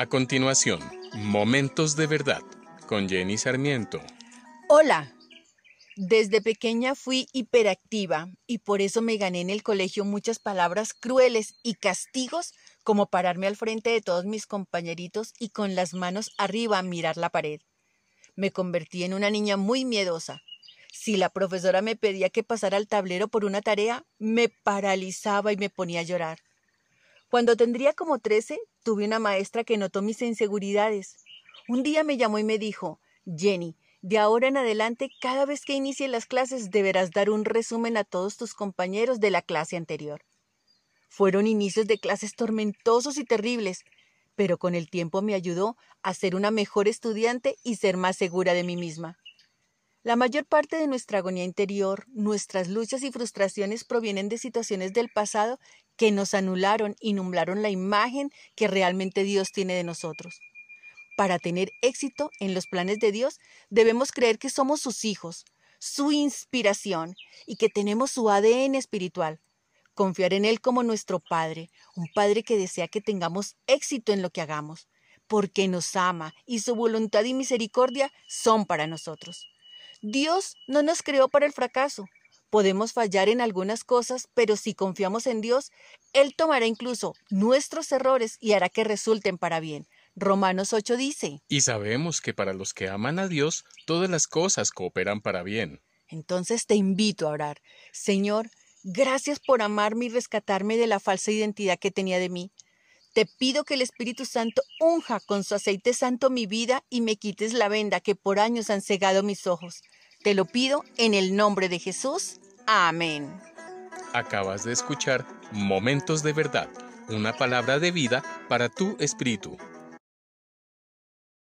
A continuación, Momentos de Verdad con Jenny Sarmiento. Hola. Desde pequeña fui hiperactiva y por eso me gané en el colegio muchas palabras crueles y castigos como pararme al frente de todos mis compañeritos y con las manos arriba mirar la pared. Me convertí en una niña muy miedosa. Si la profesora me pedía que pasara al tablero por una tarea, me paralizaba y me ponía a llorar. Cuando tendría como trece, tuve una maestra que notó mis inseguridades. Un día me llamó y me dijo, Jenny, de ahora en adelante, cada vez que inicie las clases deberás dar un resumen a todos tus compañeros de la clase anterior. Fueron inicios de clases tormentosos y terribles, pero con el tiempo me ayudó a ser una mejor estudiante y ser más segura de mí misma. La mayor parte de nuestra agonía interior, nuestras luchas y frustraciones provienen de situaciones del pasado que nos anularon y nublaron la imagen que realmente Dios tiene de nosotros. Para tener éxito en los planes de Dios, debemos creer que somos sus hijos, su inspiración y que tenemos su ADN espiritual. Confiar en Él como nuestro Padre, un Padre que desea que tengamos éxito en lo que hagamos, porque nos ama y su voluntad y misericordia son para nosotros. Dios no nos creó para el fracaso. Podemos fallar en algunas cosas, pero si confiamos en Dios, Él tomará incluso nuestros errores y hará que resulten para bien. Romanos 8 dice, Y sabemos que para los que aman a Dios, todas las cosas cooperan para bien. Entonces te invito a orar. Señor, gracias por amarme y rescatarme de la falsa identidad que tenía de mí. Te pido que el Espíritu Santo unja con su aceite santo mi vida y me quites la venda que por años han cegado mis ojos. Te lo pido en el nombre de Jesús. Amén. Acabas de escuchar Momentos de Verdad, una palabra de vida para tu espíritu.